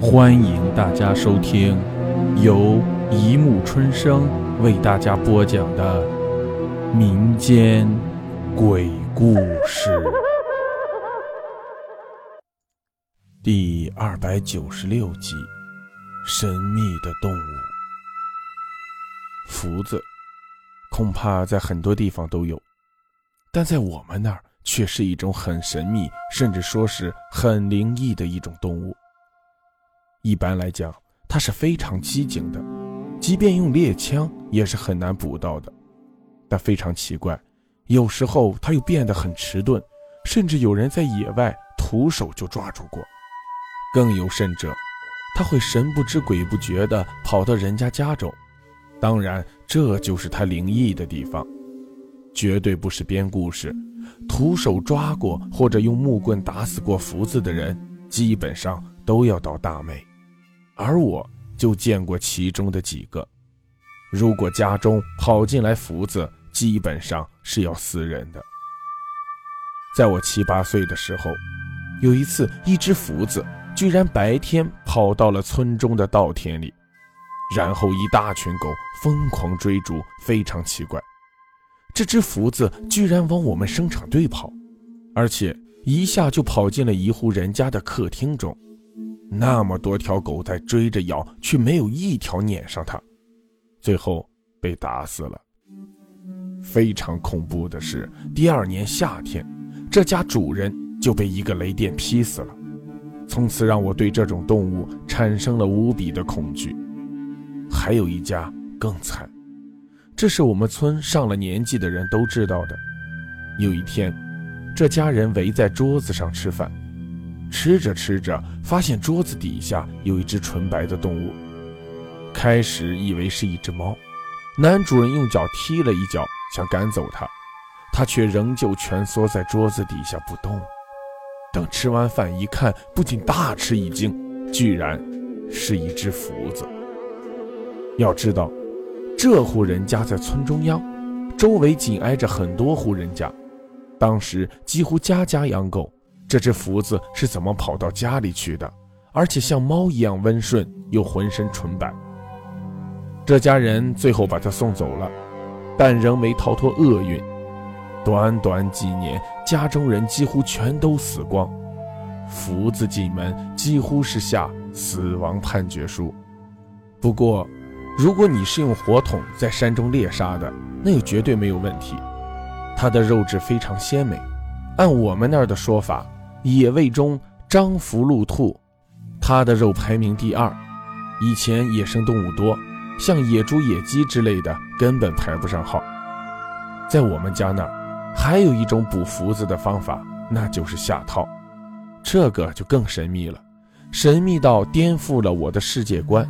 欢迎大家收听由一木春生为大家播讲的民间鬼故事第二百九十六集：神秘的动物。福子，恐怕在很多地方都有，但在我们那儿却是一种很神秘，甚至说是很灵异的一种动物。一般来讲，它是非常机警的，即便用猎枪也是很难捕到的。但非常奇怪，有时候它又变得很迟钝，甚至有人在野外徒手就抓住过。更有甚者，它会神不知鬼不觉地跑到人家家中。当然，这就是它灵异的地方，绝对不是编故事。徒手抓过或者用木棍打死过福子的人，基本上都要倒大霉。而我就见过其中的几个。如果家中跑进来福子，基本上是要死人的。在我七八岁的时候，有一次，一只福子居然白天跑到了村中的稻田里，然后一大群狗疯狂追逐，非常奇怪。这只福子居然往我们生产队跑，而且一下就跑进了一户人家的客厅中。那么多条狗在追着咬，却没有一条撵上它，最后被打死了。非常恐怖的是，第二年夏天，这家主人就被一个雷电劈死了。从此让我对这种动物产生了无比的恐惧。还有一家更惨，这是我们村上了年纪的人都知道的。有一天，这家人围在桌子上吃饭。吃着吃着，发现桌子底下有一只纯白的动物。开始以为是一只猫，男主人用脚踢了一脚，想赶走它，它却仍旧蜷缩在桌子底下不动。等吃完饭一看，不仅大吃一惊，居然是一只福子。要知道，这户人家在村中央，周围紧挨着很多户人家，当时几乎家家养狗。这只福子是怎么跑到家里去的？而且像猫一样温顺，又浑身纯白。这家人最后把它送走了，但仍没逃脱厄运。短短几年，家中人几乎全都死光，福子进门几乎是下死亡判决书。不过，如果你是用火筒在山中猎杀的，那又绝对没有问题。它的肉质非常鲜美，按我们那儿的说法。野味中，张福禄兔，它的肉排名第二。以前野生动物多，像野猪、野鸡之类的，根本排不上号。在我们家那儿，还有一种捕福子的方法，那就是下套。这个就更神秘了，神秘到颠覆了我的世界观。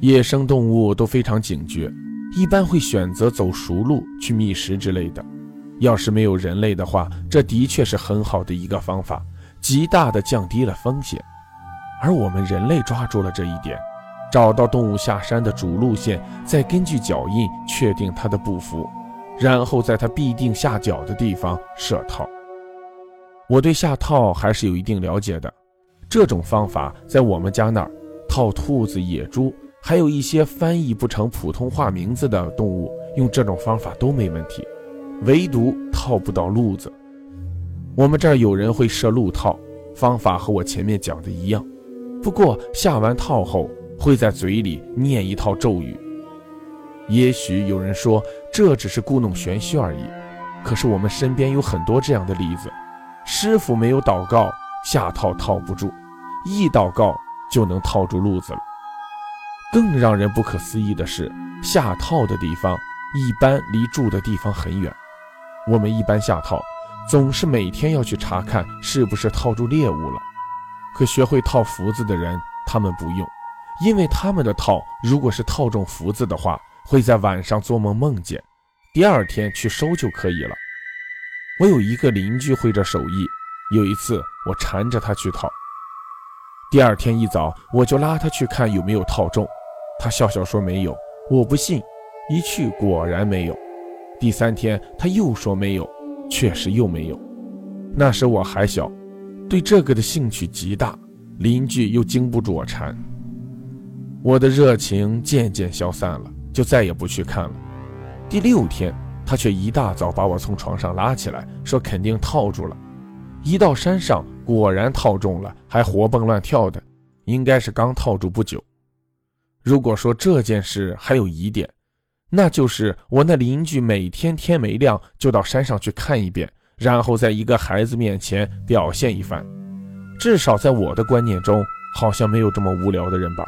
野生动物都非常警觉，一般会选择走熟路去觅食之类的。要是没有人类的话，这的确是很好的一个方法，极大的降低了风险。而我们人类抓住了这一点，找到动物下山的主路线，再根据脚印确定它的步幅，然后在它必定下脚的地方设套。我对下套还是有一定了解的，这种方法在我们家那儿，套兔子、野猪，还有一些翻译不成普通话名字的动物，用这种方法都没问题。唯独套不到路子。我们这儿有人会设路套，方法和我前面讲的一样，不过下完套后会在嘴里念一套咒语。也许有人说这只是故弄玄虚而已，可是我们身边有很多这样的例子：师傅没有祷告，下套套不住；一祷告就能套住路子了。更让人不可思议的是，下套的地方一般离住的地方很远。我们一般下套，总是每天要去查看是不是套住猎物了。可学会套福子的人，他们不用，因为他们的套如果是套中福子的话，会在晚上做梦梦见，第二天去收就可以了。我有一个邻居会这手艺，有一次我缠着他去套，第二天一早我就拉他去看有没有套中，他笑笑说没有，我不信，一去果然没有。第三天，他又说没有，确实又没有。那时我还小，对这个的兴趣极大，邻居又经不住我缠。我的热情渐渐消散了，就再也不去看了。第六天，他却一大早把我从床上拉起来，说肯定套住了。一到山上，果然套中了，还活蹦乱跳的，应该是刚套住不久。如果说这件事还有疑点，那就是我那邻居每天天没亮就到山上去看一遍，然后在一个孩子面前表现一番。至少在我的观念中，好像没有这么无聊的人吧。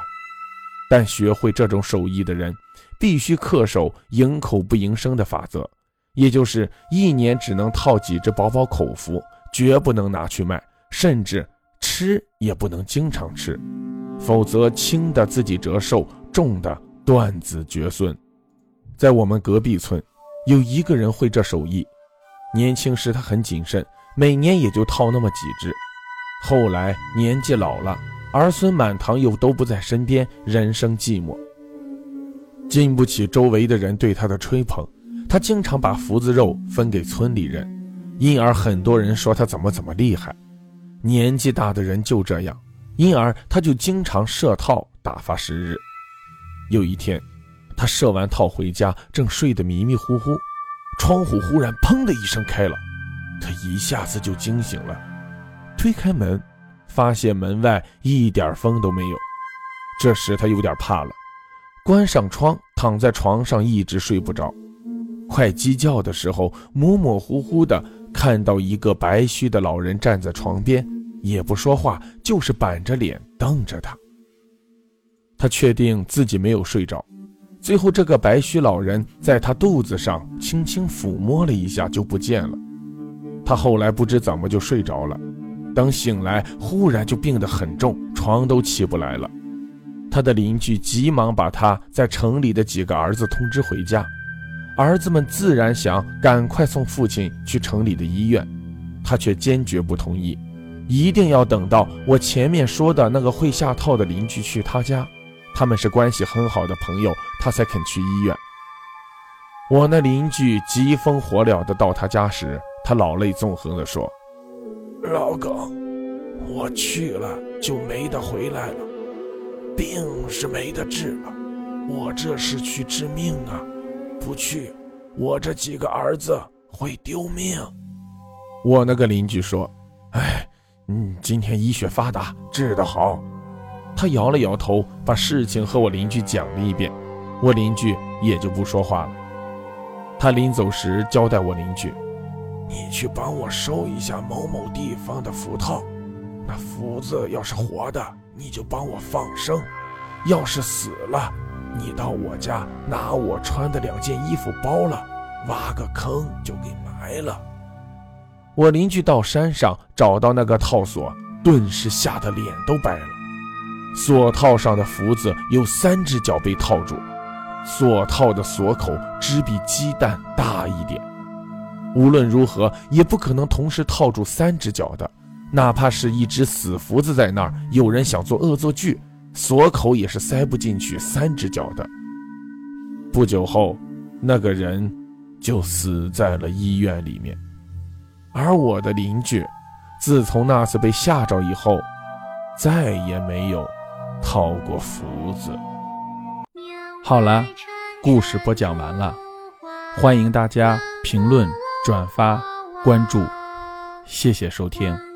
但学会这种手艺的人，必须恪守营口不营生的法则，也就是一年只能套几只饱饱口福，绝不能拿去卖，甚至吃也不能经常吃，否则轻的自己折寿，重的断子绝孙。在我们隔壁村，有一个人会这手艺。年轻时他很谨慎，每年也就套那么几只。后来年纪老了，儿孙满堂又都不在身边，人生寂寞，经不起周围的人对他的吹捧，他经常把福子肉分给村里人，因而很多人说他怎么怎么厉害。年纪大的人就这样，因而他就经常设套打发时日。有一天。他设完套回家，正睡得迷迷糊糊，窗户忽然砰的一声开了，他一下子就惊醒了，推开门，发现门外一点风都没有。这时他有点怕了，关上窗，躺在床上一直睡不着。快鸡叫的时候，模模糊糊的看到一个白须的老人站在床边，也不说话，就是板着脸瞪着他。他确定自己没有睡着。最后，这个白须老人在他肚子上轻轻抚摸了一下，就不见了。他后来不知怎么就睡着了，等醒来，忽然就病得很重，床都起不来了。他的邻居急忙把他在城里的几个儿子通知回家，儿子们自然想赶快送父亲去城里的医院，他却坚决不同意，一定要等到我前面说的那个会下套的邻居去他家。他们是关系很好的朋友，他才肯去医院。我那邻居急风火燎的到他家时，他老泪纵横的说：“老耿，我去了就没得回来了，病是没得治了，我这是去治命啊！不去，我这几个儿子会丢命。”我那个邻居说：“哎，嗯，今天医学发达，治得好。”他摇了摇头，把事情和我邻居讲了一遍，我邻居也就不说话了。他临走时交代我邻居：“你去帮我收一下某某地方的符套，那福子要是活的，你就帮我放生；要是死了，你到我家拿我穿的两件衣服包了，挖个坑就给埋了。”我邻居到山上找到那个套索，顿时吓得脸都白了。锁套上的福子有三只脚被套住，锁套的锁口只比鸡蛋大一点。无论如何也不可能同时套住三只脚的，哪怕是一只死福子在那儿，有人想做恶作剧，锁口也是塞不进去三只脚的。不久后，那个人就死在了医院里面，而我的邻居，自从那次被吓着以后，再也没有。套过福子。好了，故事播讲完了，欢迎大家评论、转发、关注，谢谢收听。